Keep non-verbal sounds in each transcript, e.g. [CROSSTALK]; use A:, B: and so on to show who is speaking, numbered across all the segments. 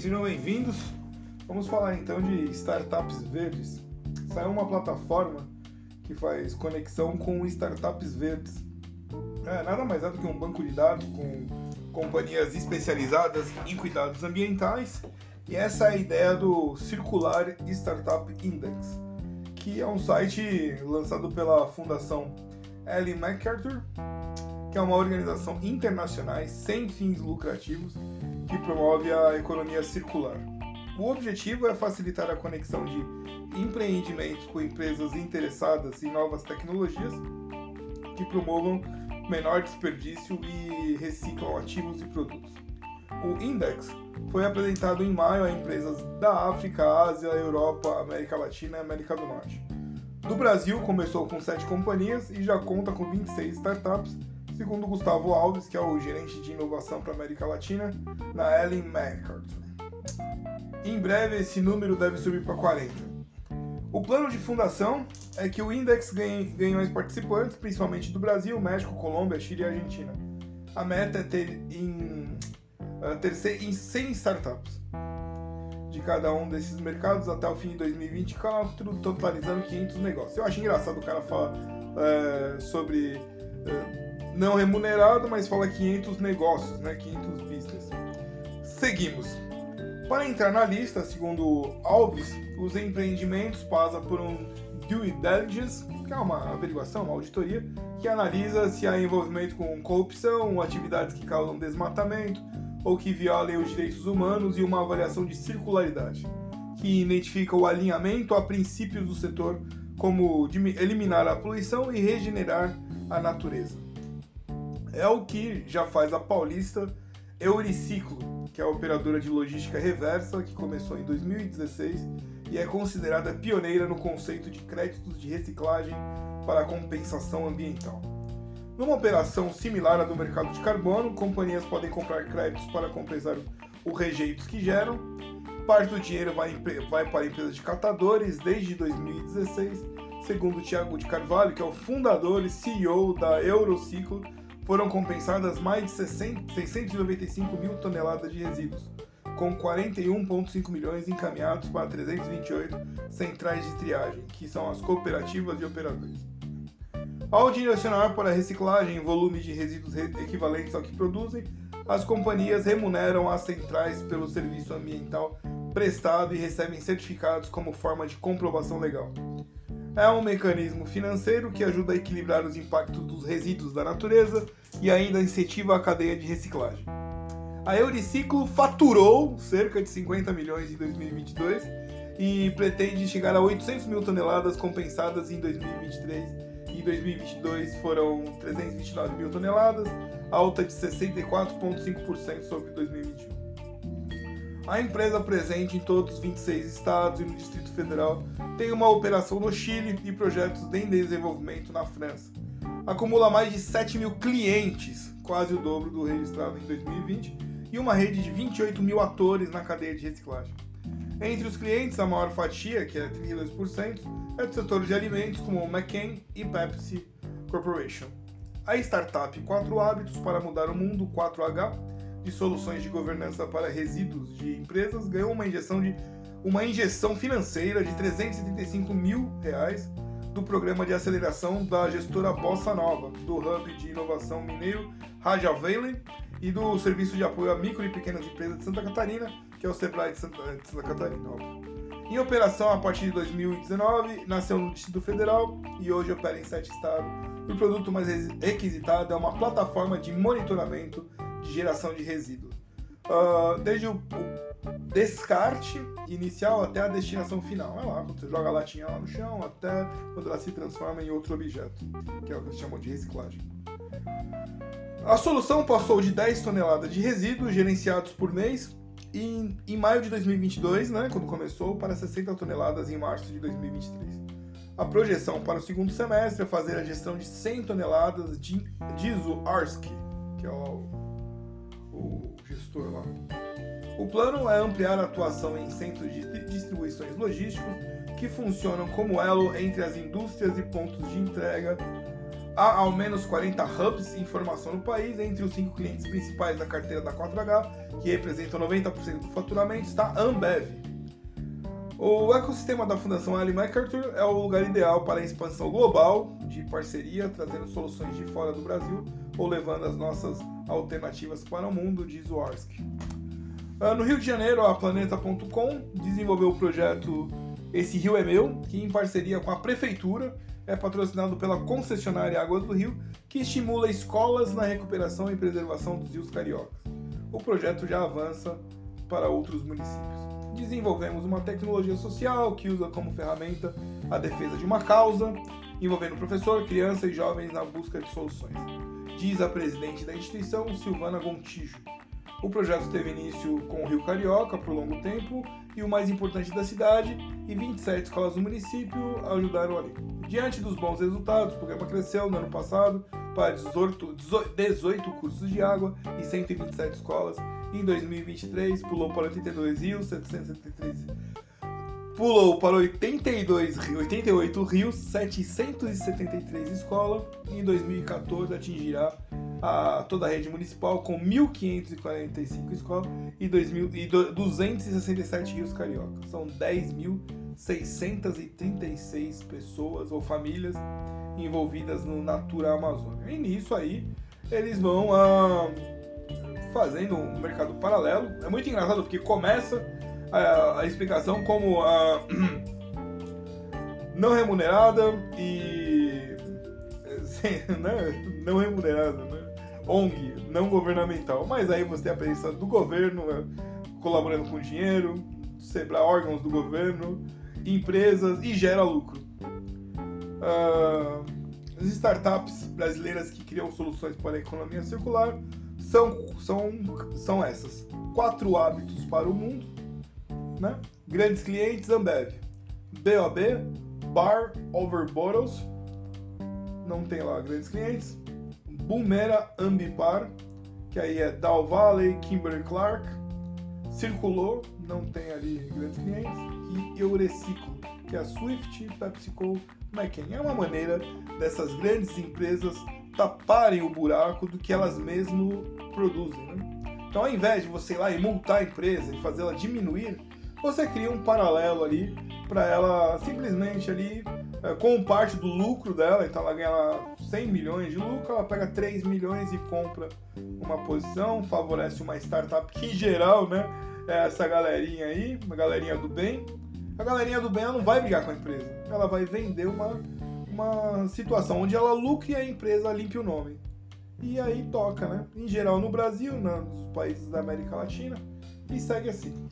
A: sejam bem-vindos. Vamos falar então de startups verdes. É uma plataforma que faz conexão com startups verdes. É, nada mais é do que um banco de dados com companhias especializadas em cuidados ambientais. E essa é a ideia do Circular Startup Index, que é um site lançado pela Fundação Ellen MacArthur, que é uma organização internacional sem fins lucrativos que promove a economia circular. O objetivo é facilitar a conexão de empreendimentos com empresas interessadas em novas tecnologias que promovam menor desperdício e reciclam ativos e produtos. O Index foi apresentado em maio a empresas da África, Ásia, Europa, América Latina e América do Norte. Do Brasil, começou com 7 companhias e já conta com 26 startups segundo Gustavo Alves, que é o gerente de inovação para a América Latina, na Ellen MacArthur. Em breve, esse número deve subir para 40. O plano de fundação é que o Index ganhe, ganhe mais participantes, principalmente do Brasil, México, Colômbia, Chile e Argentina. A meta é ter em, uh, ter em 100 startups de cada um desses mercados até o fim de 2024, totalizando 500 negócios. Eu acho engraçado o cara falar uh, sobre uh, não remunerado, mas fala 500 negócios, né? 500 business. Seguimos. Para entrar na lista, segundo Alves, os empreendimentos passam por um due diligence, que é uma averiguação, uma auditoria, que analisa se há envolvimento com corrupção, atividades que causam desmatamento ou que violem os direitos humanos e uma avaliação de circularidade, que identifica o alinhamento a princípios do setor, como eliminar a poluição e regenerar a natureza é o que já faz a paulista Euriciclo, que é a operadora de logística reversa, que começou em 2016 e é considerada pioneira no conceito de créditos de reciclagem para compensação ambiental. Numa operação similar à do mercado de carbono, companhias podem comprar créditos para compensar os rejeitos que geram. Parte do dinheiro vai, vai para a empresa de catadores desde 2016, segundo Tiago de Carvalho, que é o fundador e CEO da Eurociclo, foram compensadas mais de 695 mil toneladas de resíduos, com 41,5 milhões encaminhados para 328 centrais de triagem, que são as cooperativas de operadores. Ao direcionar para a reciclagem em volume de resíduos equivalentes ao que produzem, as companhias remuneram as centrais pelo serviço ambiental prestado e recebem certificados como forma de comprovação legal. É um mecanismo financeiro que ajuda a equilibrar os impactos dos resíduos da natureza e ainda incentiva a cadeia de reciclagem. A Euriciclo faturou cerca de 50 milhões em 2022 e pretende chegar a 800 mil toneladas compensadas em 2023. Em 2022 foram 329 mil toneladas, alta de 64,5% sobre 2021. A empresa presente em todos os 26 estados e no Distrito Federal tem uma operação no Chile e projetos em desenvolvimento na França acumula mais de 7 mil clientes, quase o dobro do registrado em 2020, e uma rede de 28 mil atores na cadeia de reciclagem. Entre os clientes, a maior fatia, que é 32%, é do setor de alimentos, como McCain e Pepsi Corporation. A startup 4 Hábitos para Mudar o Mundo, 4H, de soluções de governança para resíduos de empresas, ganhou uma injeção, de, uma injeção financeira de 335 mil reais do programa de aceleração da gestora Bossa Nova, do Hub de Inovação Mineiro Raja Valen e do Serviço de Apoio a Micro e Pequenas Empresas de Santa Catarina, que é o SEBRAE de Santa, de Santa Catarina. Em operação a partir de 2019, nasceu no Distrito Federal e hoje opera em sete estados. O produto mais requisitado é uma plataforma de monitoramento de geração de resíduos. Uh, desde o, o, descarte inicial até a destinação final. É lá, você joga a latinha lá no chão, até quando ela se transforma em outro objeto, que é o que eles chamam de reciclagem. A solução passou de 10 toneladas de resíduos gerenciados por mês em, em maio de 2022, né, quando começou, para 60 toneladas em março de 2023. A projeção para o segundo semestre é fazer a gestão de 100 toneladas de diesel ARSC, que é o gestor lá. O plano é ampliar a atuação em centros de distribuições logísticos que funcionam como elo entre as indústrias e pontos de entrega, Há ao menos 40 hubs em formação no país. Entre os cinco clientes principais da carteira da 4H, que representam 90% do faturamento, está a Ambev. O ecossistema da Fundação Ally MacArthur é o lugar ideal para a expansão global de parceria, trazendo soluções de fora do Brasil ou levando as nossas alternativas para o mundo, diz Warski. Ah, no Rio de Janeiro, a Planeta.com desenvolveu o projeto Esse Rio é Meu, que em parceria com a Prefeitura é patrocinado pela concessionária Águas do Rio, que estimula escolas na recuperação e preservação dos rios cariocas. O projeto já avança para outros municípios. Desenvolvemos uma tecnologia social que usa como ferramenta a defesa de uma causa, envolvendo professor, criança e jovens na busca de soluções, diz a presidente da instituição, Silvana Gontijo. O projeto teve início com o Rio Carioca por longo tempo e o mais importante da cidade, e 27 escolas do município ajudaram ali. Diante dos bons resultados, o programa cresceu no ano passado para 18, 18 cursos de água e 127 escolas. Em 2023, pulou para 82 rios, 773 pulou para 82, 88 rios, 773 escolas e em 2014 atingirá a, toda a rede municipal com 1.545 escolas e, 2000, e 267 rios cariocas. São 10.636 pessoas ou famílias envolvidas no Natura Amazônia. E nisso aí eles vão ah, fazendo um mercado paralelo. É muito engraçado porque começa a, a explicação como a [CLEARS THROAT] não remunerada e [LAUGHS] né, não remunerada, né? ONG, não governamental. Mas aí você tem a presença do governo né? colaborando com dinheiro, para órgãos do governo, empresas e gera lucro. Uh, as startups brasileiras que criam soluções para a economia circular são, são, são essas: quatro hábitos para o mundo, né? Grandes clientes, Ambev. BOB, Bar Over Bottles, não tem lá grandes clientes. Bumera Ambipar, que aí é Dow Valley, Kimberly Clark. Circulou, não tem ali grandes clientes. E Eureciclo, que é a Swift, PepsiCo, McKinney. É uma maneira dessas grandes empresas taparem o buraco do que elas mesmas produzem. Né? Então, ao invés de você ir lá e multar a empresa e fazê-la diminuir, você cria um paralelo ali para ela simplesmente ali é, com parte do lucro dela, então ela ganha 100 milhões de lucro, ela pega 3 milhões e compra uma posição, favorece uma startup que em geral, né, é essa galerinha aí, uma galerinha do bem. A galerinha do bem ela não vai brigar com a empresa, ela vai vender uma, uma situação onde ela lucre e a empresa limpe o nome. E aí toca, né? Em geral no Brasil, nos países da América Latina, e segue assim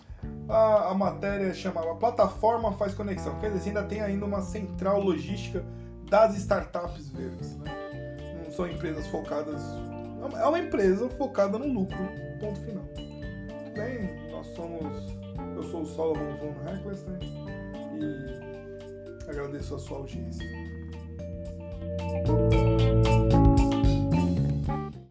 A: a, a matéria chamava Plataforma Faz Conexão. Quer dizer, ainda tem ainda uma central logística das startups verdes. Né? Não são empresas focadas. É uma empresa focada no lucro. Ponto final. Tudo bem, nós somos. Eu sou o Solomon von Reckless né? e agradeço a sua audiência.